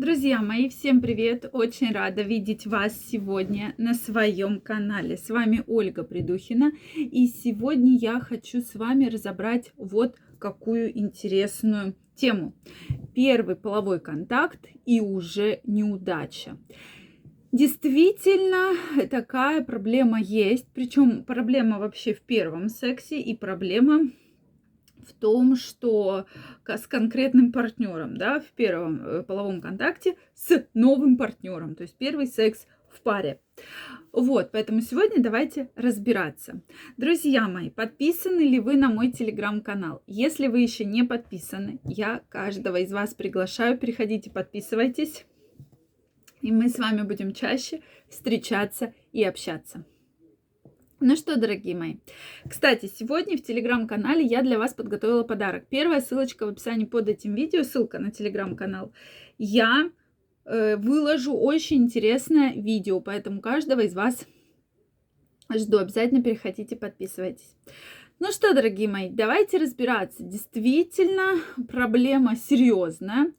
Друзья мои, всем привет! Очень рада видеть вас сегодня на своем канале. С вами Ольга Придухина. И сегодня я хочу с вами разобрать вот какую интересную тему. Первый половой контакт и уже неудача. Действительно, такая проблема есть. Причем проблема вообще в первом сексе и проблема в том, что с конкретным партнером, да, в первом э, половом контакте с новым партнером, то есть первый секс в паре. Вот, поэтому сегодня давайте разбираться. Друзья мои, подписаны ли вы на мой телеграм-канал? Если вы еще не подписаны, я каждого из вас приглашаю, переходите, подписывайтесь, и мы с вами будем чаще встречаться и общаться. Ну что, дорогие мои, кстати, сегодня в телеграм-канале я для вас подготовила подарок. Первая ссылочка в описании под этим видео, ссылка на телеграм-канал. Я э, выложу очень интересное видео, поэтому каждого из вас жду. Обязательно переходите, подписывайтесь. Ну что, дорогие мои, давайте разбираться. Действительно, проблема серьезная,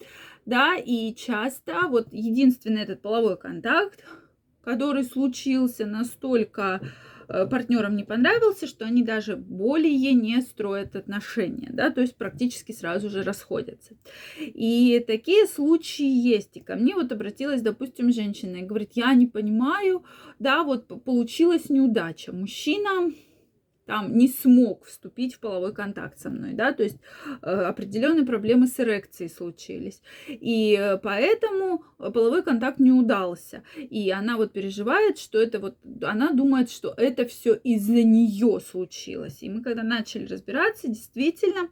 да, и часто вот единственный этот половой контакт, который случился настолько партнерам не понравился, что они даже более не строят отношения, да, то есть практически сразу же расходятся. И такие случаи есть. И ко мне вот обратилась, допустим, женщина и говорит, я не понимаю, да, вот получилась неудача. Мужчина там не смог вступить в половой контакт со мной, да, то есть э, определенные проблемы с эрекцией случились. И э, поэтому половой контакт не удался. И она вот переживает, что это вот, она думает, что это все из-за нее случилось. И мы когда начали разбираться, действительно,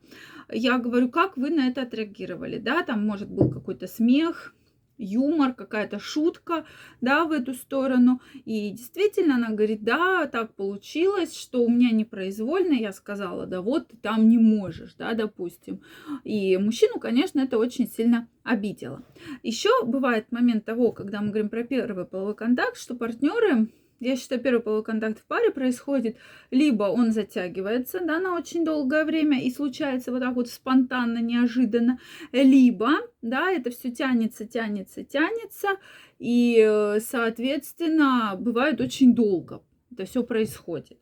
я говорю, как вы на это отреагировали, да, там, может, был какой-то смех, юмор, какая-то шутка, да, в эту сторону. И действительно она говорит, да, так получилось, что у меня непроизвольно, я сказала, да вот ты там не можешь, да, допустим. И мужчину, конечно, это очень сильно обидело. Еще бывает момент того, когда мы говорим про первый половой контакт, что партнеры я считаю, первый половой контакт в паре происходит, либо он затягивается, да, на очень долгое время и случается вот так вот спонтанно, неожиданно, либо, да, это все тянется, тянется, тянется, и, соответственно, бывает очень долго это все происходит.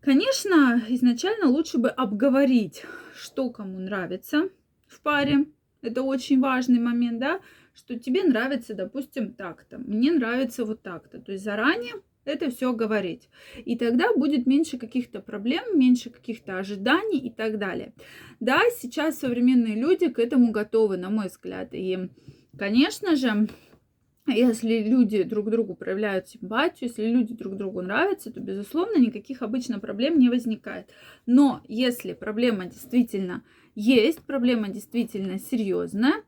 Конечно, изначально лучше бы обговорить, что кому нравится в паре. Это очень важный момент, да, что тебе нравится, допустим, так-то, мне нравится вот так-то. То есть заранее это все говорить. И тогда будет меньше каких-то проблем, меньше каких-то ожиданий и так далее. Да, сейчас современные люди к этому готовы, на мой взгляд. И, конечно же, если люди друг другу проявляют симпатию, если люди друг другу нравятся, то, безусловно, никаких обычно проблем не возникает. Но если проблема действительно есть, проблема действительно серьезная,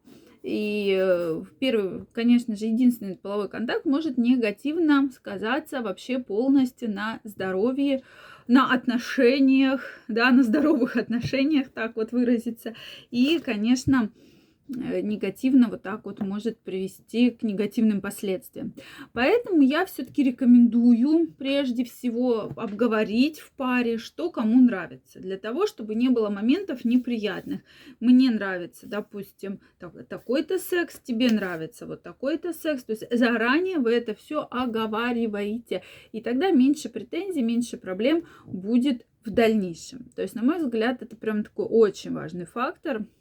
и э, первый, конечно же, единственный половой контакт может негативно сказаться вообще полностью на здоровье, на отношениях, да, на здоровых отношениях, так вот выразиться. И, конечно, негативно вот так вот может привести к негативным последствиям. Поэтому я все-таки рекомендую прежде всего обговорить в паре, что кому нравится, для того, чтобы не было моментов неприятных. Мне нравится, допустим, такой-то секс, тебе нравится вот такой-то секс. То есть заранее вы это все оговариваете. И тогда меньше претензий, меньше проблем будет в дальнейшем. То есть, на мой взгляд, это прям такой очень важный фактор –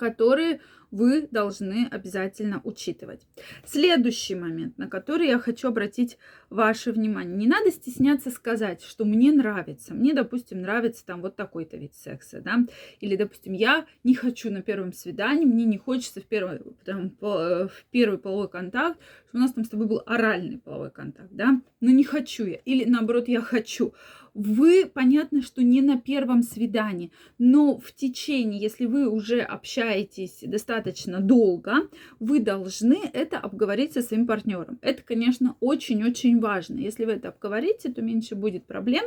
которые вы должны обязательно учитывать. Следующий момент, на который я хочу обратить ваше внимание. Не надо стесняться сказать, что мне нравится. Мне, допустим, нравится там вот такой-то вид секса, да. Или, допустим, я не хочу на первом свидании, мне не хочется в первый, там, в первый половой контакт, что у нас там с тобой был оральный половой контакт, да. Но не хочу я. Или, наоборот, я хочу вы, понятно, что не на первом свидании, но в течение, если вы уже общаетесь достаточно долго, вы должны это обговорить со своим партнером. Это, конечно, очень-очень важно. Если вы это обговорите, то меньше будет проблем,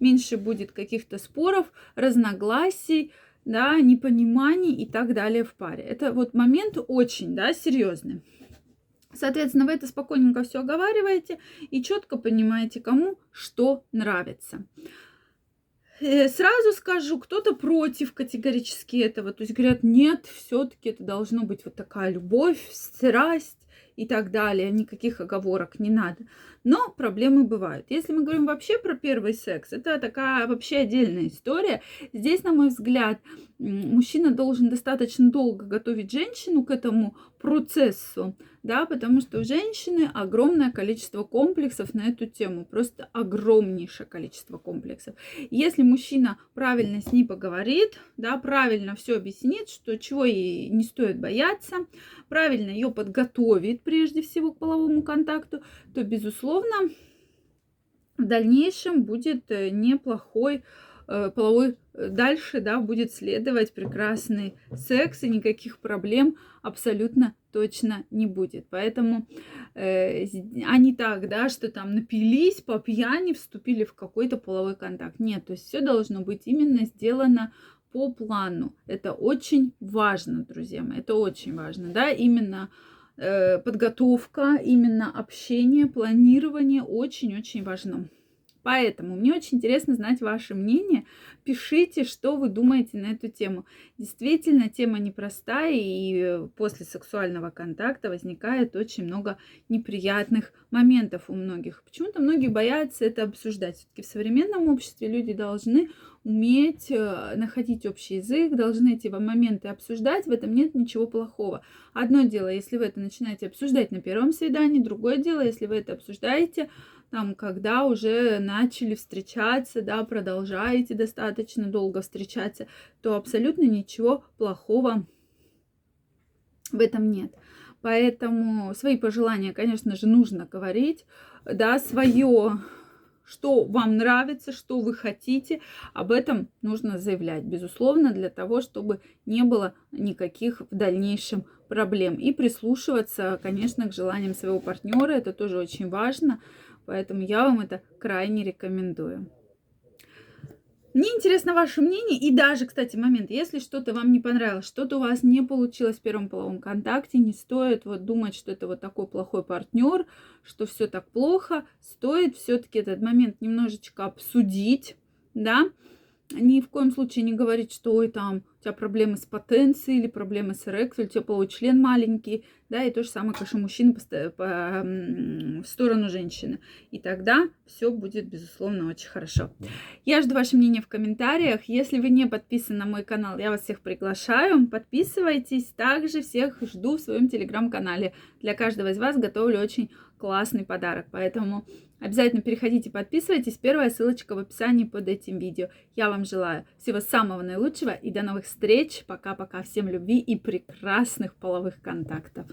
меньше будет каких-то споров, разногласий, да, непониманий и так далее в паре. Это вот момент очень, да, серьезный. Соответственно, вы это спокойненько все оговариваете и четко понимаете, кому что нравится. Э, сразу скажу, кто-то против категорически этого. То есть говорят, нет, все-таки это должно быть вот такая любовь, страсть и так далее. Никаких оговорок не надо. Но проблемы бывают. Если мы говорим вообще про первый секс, это такая вообще отдельная история. Здесь, на мой взгляд, мужчина должен достаточно долго готовить женщину к этому процессу, да, потому что у женщины огромное количество комплексов на эту тему, просто огромнейшее количество комплексов. Если мужчина правильно с ней поговорит, да, правильно все объяснит, что чего ей не стоит бояться, правильно ее подготовит прежде всего к половому контакту, то, безусловно, в дальнейшем будет э, неплохой Э, половой э, дальше, да, будет следовать прекрасный секс, и никаких проблем абсолютно точно не будет. Поэтому э, а не так, да, что там напились по пьяни, вступили в какой-то половой контакт. Нет, то есть все должно быть именно сделано по плану. Это очень важно, друзья мои, это очень важно, да, именно подготовка, именно общение, планирование очень-очень важно. Поэтому мне очень интересно знать ваше мнение. Пишите, что вы думаете на эту тему. Действительно, тема непростая, и после сексуального контакта возникает очень много неприятных моментов у многих. Почему-то многие боятся это обсуждать. Все-таки в современном обществе люди должны уметь э, находить общий язык, должны эти моменты обсуждать, в этом нет ничего плохого. Одно дело, если вы это начинаете обсуждать на первом свидании, другое дело, если вы это обсуждаете там, когда уже начали встречаться, да, продолжаете достаточно долго встречаться, то абсолютно ничего плохого в этом нет. Поэтому свои пожелания, конечно же, нужно говорить, да, свое, что вам нравится, что вы хотите, об этом нужно заявлять, безусловно, для того, чтобы не было никаких в дальнейшем проблем. И прислушиваться, конечно, к желаниям своего партнера, это тоже очень важно, Поэтому я вам это крайне рекомендую. Мне интересно ваше мнение. И даже, кстати, момент, если что-то вам не понравилось, что-то у вас не получилось в первом половом контакте, не стоит вот думать, что это вот такой плохой партнер, что все так плохо, стоит все-таки этот момент немножечко обсудить, да, ни в коем случае не говорить, что ой, там тебя проблемы с потенцией или проблемы с эрекцией, у тебя половой член маленький, да, и то же самое, конечно, мужчина по, по, в сторону женщины. И тогда все будет, безусловно, очень хорошо. Я жду ваше мнение в комментариях. Если вы не подписаны на мой канал, я вас всех приглашаю. Подписывайтесь. Также всех жду в своем телеграм-канале. Для каждого из вас готовлю очень классный подарок. Поэтому обязательно переходите, подписывайтесь. Первая ссылочка в описании под этим видео. Я вам желаю всего самого наилучшего и до новых встреч. Пока-пока. Всем любви и прекрасных половых контактов.